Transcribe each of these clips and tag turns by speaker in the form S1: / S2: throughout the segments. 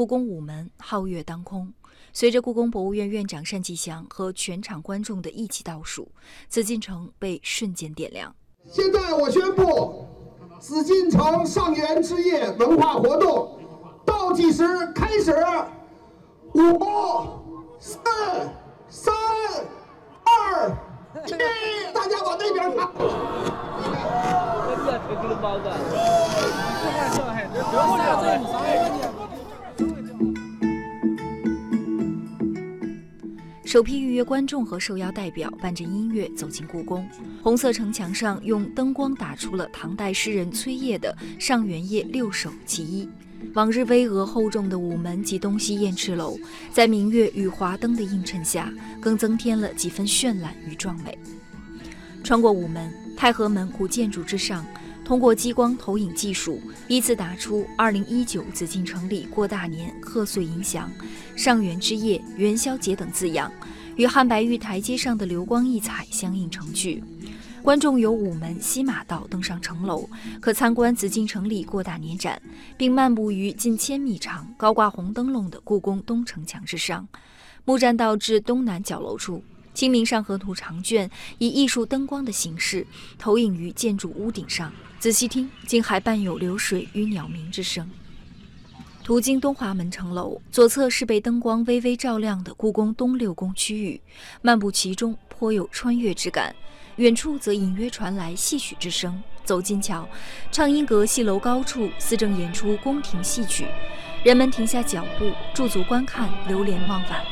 S1: 故宫午门皓月当空。随着故宫博物院院长单霁翔和全场观众的一起倒数，紫禁城被瞬间点亮。
S2: 现在我宣布，紫禁城上元之夜文化活动倒计时开始，五、四、三、二、一，大家往那边看。
S1: 首批预约观众和受邀代表伴着音乐走进故宫，红色城墙上用灯光打出了唐代诗人崔烨的《上元夜六首其一》。往日巍峨厚重的午门及东西燕翅楼，在明月与华灯的映衬下，更增添了几分绚烂与壮美。穿过午门，太和门古建筑之上，通过激光投影技术，依次打出“二零一九紫禁城里过大年，贺岁迎祥”。上元之夜，元宵节等字样，与汉白玉台阶上的流光溢彩相映成趣。观众由午门西马道登上城楼，可参观紫禁城里过大年展，并漫步于近千米长、高挂红灯笼的故宫东城墙之上。木栈道至东南角楼处，《清明上河图》长卷以艺术灯光的形式投影于建筑屋顶上，仔细听，竟还伴有流水与鸟鸣之声。途经东华门城楼，左侧是被灯光微微照亮的故宫东六宫区域，漫步其中颇有穿越之感。远处则隐约传来戏曲之声。走近瞧，畅音阁戏楼高处似正演出宫廷戏曲，人们停下脚步驻足观看，流连忘返。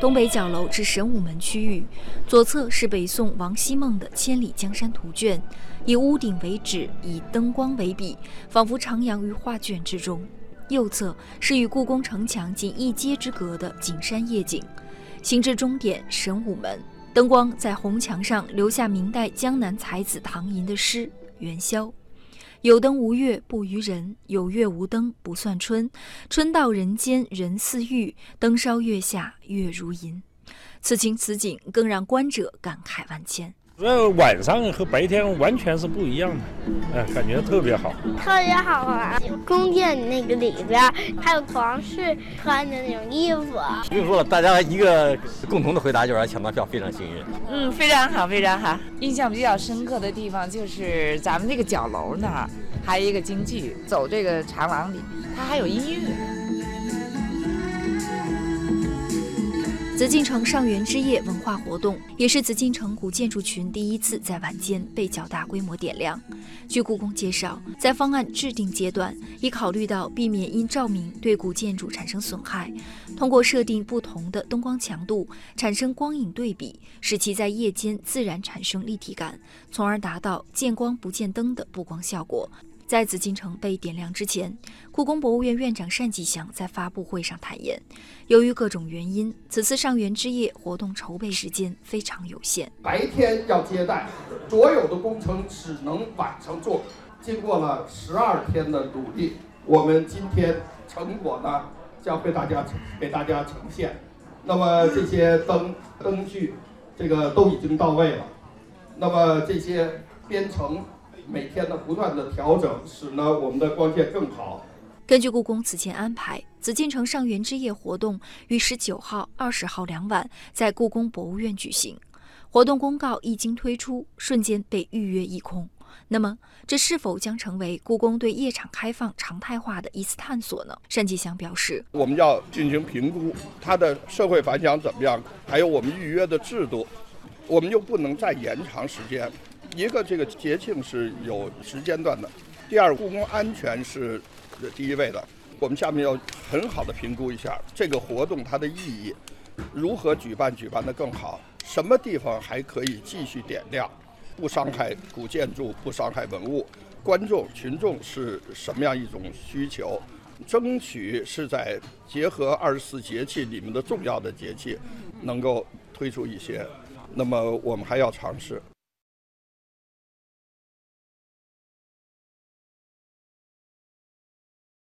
S1: 东北角楼至神武门区域，左侧是北宋王希孟的《千里江山图》卷，以屋顶为纸，以灯光为笔，仿佛徜徉于画卷之中。右侧是与故宫城墙仅一街之隔的景山夜景。行至终点神武门，灯光在红墙上留下明代江南才子唐寅的诗《元宵》。有灯无月不娱人，有月无灯不算春。春到人间人似玉，灯烧月下月如银。此情此景，更让观者感慨万千。
S3: 这晚上和白天完全是不一样的，哎，感觉特别好，
S4: 特别好玩。宫殿那个里边还有皇室穿的那种衣服。
S5: 不用说了，大家一个共同的回答就是抢到票非常幸运。
S6: 嗯，非常好，非常好。印象比较深刻的地方就是咱们这个角楼那儿，还有一个京剧。走这个长廊里，它还有音乐。
S1: 紫禁城上元之夜文化活动，也是紫禁城古建筑群第一次在晚间被较大规模点亮。据故宫介绍，在方案制定阶段，已考虑到避免因照明对古建筑产生损害，通过设定不同的灯光强度，产生光影对比，使其在夜间自然产生立体感，从而达到见光不见灯的布光效果。在紫禁城被点亮之前，故宫博物院院长单霁翔在发布会上坦言，由于各种原因，此次上元之夜活动筹备时间非常有限。
S2: 白天要接待，所有的工程只能晚上做。经过了十二天的努力，我们今天成果呢将被大家给大家呈现。那么这些灯灯具，这个都已经到位了。那么这些编程。每天的不断的调整，使呢我们的光线更好。
S1: 根据故宫此前安排，紫禁城上元之夜活动于十九号、二十号两晚在故宫博物院举行。活动公告一经推出，瞬间被预约一空。那么，这是否将成为故宫对夜场开放常态化的一次探索呢？单霁翔表示，
S7: 我们要进行评估它的社会反响怎么样，还有我们预约的制度，我们又不能再延长时间。一个这个节庆是有时间段的，第二故宫安全是第一位的。我们下面要很好的评估一下这个活动它的意义，如何举办举办的更好，什么地方还可以继续点亮，不伤害古建筑，不伤害文物，观众群众是什么样一种需求，争取是在结合二十四节气里面的重要的节气，能够推出一些，那么我们还要尝试。